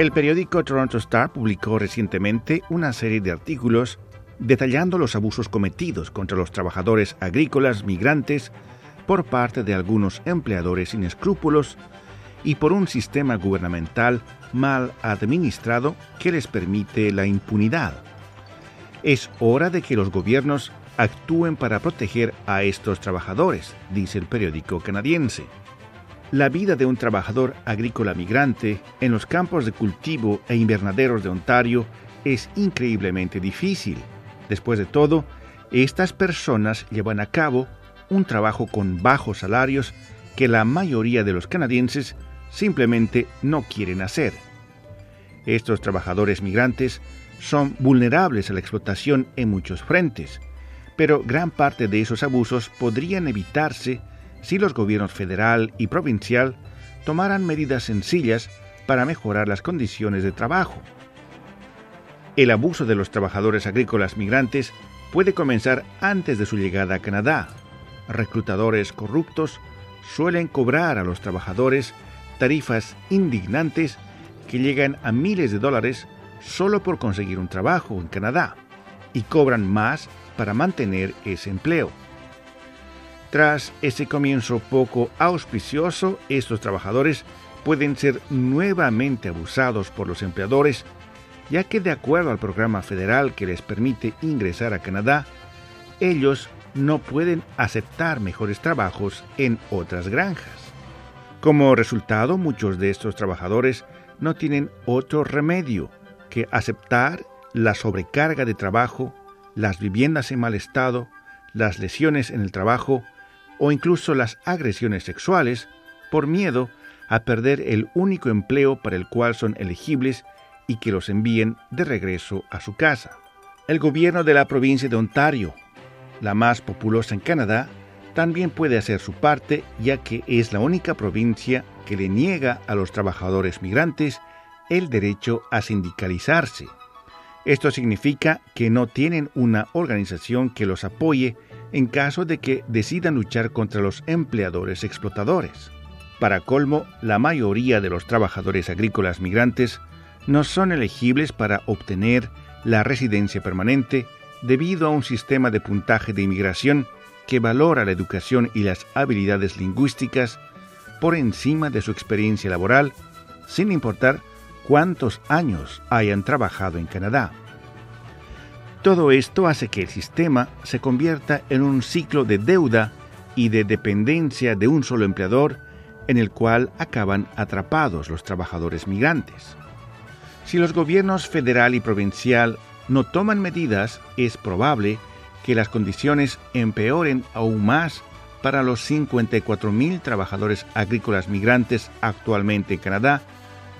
El periódico Toronto Star publicó recientemente una serie de artículos detallando los abusos cometidos contra los trabajadores agrícolas migrantes por parte de algunos empleadores sin escrúpulos y por un sistema gubernamental mal administrado que les permite la impunidad. Es hora de que los gobiernos actúen para proteger a estos trabajadores, dice el periódico canadiense. La vida de un trabajador agrícola migrante en los campos de cultivo e invernaderos de Ontario es increíblemente difícil. Después de todo, estas personas llevan a cabo un trabajo con bajos salarios que la mayoría de los canadienses simplemente no quieren hacer. Estos trabajadores migrantes son vulnerables a la explotación en muchos frentes, pero gran parte de esos abusos podrían evitarse si los gobiernos federal y provincial tomaran medidas sencillas para mejorar las condiciones de trabajo. El abuso de los trabajadores agrícolas migrantes puede comenzar antes de su llegada a Canadá. Reclutadores corruptos suelen cobrar a los trabajadores tarifas indignantes que llegan a miles de dólares solo por conseguir un trabajo en Canadá y cobran más para mantener ese empleo. Tras ese comienzo poco auspicioso, estos trabajadores pueden ser nuevamente abusados por los empleadores, ya que de acuerdo al programa federal que les permite ingresar a Canadá, ellos no pueden aceptar mejores trabajos en otras granjas. Como resultado, muchos de estos trabajadores no tienen otro remedio que aceptar la sobrecarga de trabajo, las viviendas en mal estado, las lesiones en el trabajo o incluso las agresiones sexuales por miedo a perder el único empleo para el cual son elegibles y que los envíen de regreso a su casa. El gobierno de la provincia de Ontario, la más populosa en Canadá, también puede hacer su parte ya que es la única provincia que le niega a los trabajadores migrantes el derecho a sindicalizarse. Esto significa que no tienen una organización que los apoye en caso de que decidan luchar contra los empleadores explotadores. Para colmo, la mayoría de los trabajadores agrícolas migrantes no son elegibles para obtener la residencia permanente debido a un sistema de puntaje de inmigración que valora la educación y las habilidades lingüísticas por encima de su experiencia laboral, sin importar cuántos años hayan trabajado en Canadá. Todo esto hace que el sistema se convierta en un ciclo de deuda y de dependencia de un solo empleador en el cual acaban atrapados los trabajadores migrantes. Si los gobiernos federal y provincial no toman medidas, es probable que las condiciones empeoren aún más para los 54.000 trabajadores agrícolas migrantes actualmente en Canadá,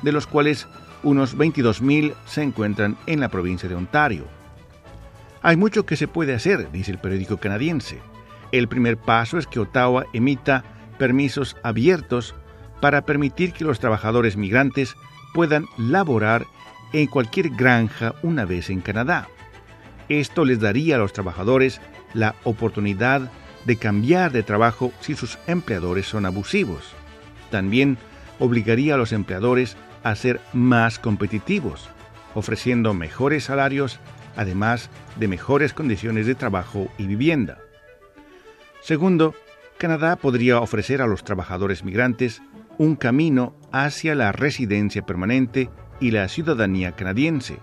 de los cuales unos 22.000 se encuentran en la provincia de Ontario. Hay mucho que se puede hacer, dice el periódico canadiense. El primer paso es que Ottawa emita permisos abiertos para permitir que los trabajadores migrantes puedan laborar en cualquier granja una vez en Canadá. Esto les daría a los trabajadores la oportunidad de cambiar de trabajo si sus empleadores son abusivos. También obligaría a los empleadores a ser más competitivos, ofreciendo mejores salarios además de mejores condiciones de trabajo y vivienda. Segundo, Canadá podría ofrecer a los trabajadores migrantes un camino hacia la residencia permanente y la ciudadanía canadiense.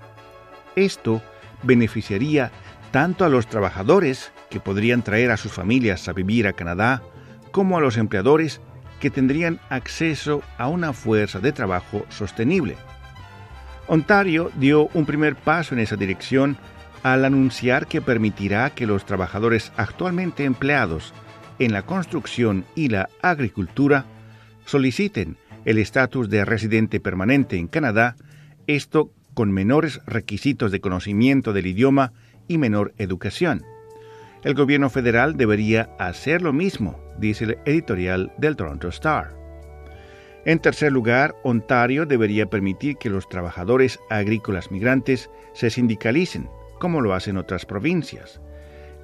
Esto beneficiaría tanto a los trabajadores, que podrían traer a sus familias a vivir a Canadá, como a los empleadores, que tendrían acceso a una fuerza de trabajo sostenible. Ontario dio un primer paso en esa dirección al anunciar que permitirá que los trabajadores actualmente empleados en la construcción y la agricultura soliciten el estatus de residente permanente en Canadá, esto con menores requisitos de conocimiento del idioma y menor educación. El gobierno federal debería hacer lo mismo, dice el editorial del Toronto Star. En tercer lugar, Ontario debería permitir que los trabajadores agrícolas migrantes se sindicalicen, como lo hacen otras provincias.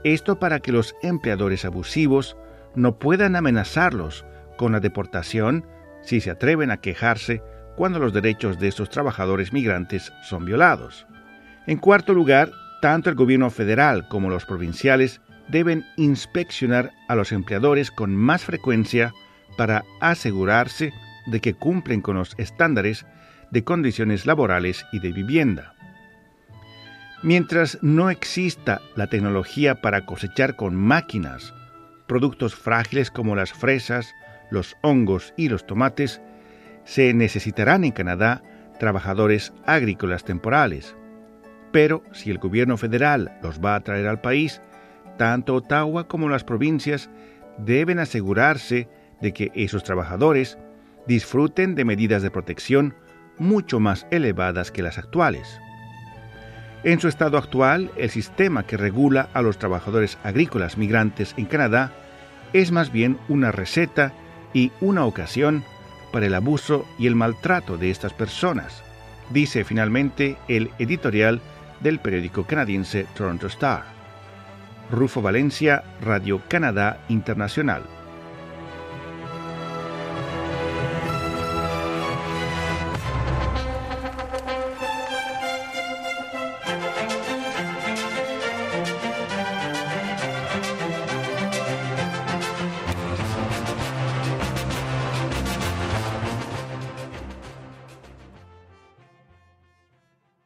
Esto para que los empleadores abusivos no puedan amenazarlos con la deportación si se atreven a quejarse cuando los derechos de estos trabajadores migrantes son violados. En cuarto lugar, tanto el gobierno federal como los provinciales deben inspeccionar a los empleadores con más frecuencia para asegurarse de que cumplen con los estándares de condiciones laborales y de vivienda. Mientras no exista la tecnología para cosechar con máquinas productos frágiles como las fresas, los hongos y los tomates, se necesitarán en Canadá trabajadores agrícolas temporales. Pero si el gobierno federal los va a traer al país, tanto Ottawa como las provincias deben asegurarse de que esos trabajadores disfruten de medidas de protección mucho más elevadas que las actuales. En su estado actual, el sistema que regula a los trabajadores agrícolas migrantes en Canadá es más bien una receta y una ocasión para el abuso y el maltrato de estas personas, dice finalmente el editorial del periódico canadiense Toronto Star. Rufo Valencia, Radio Canadá Internacional.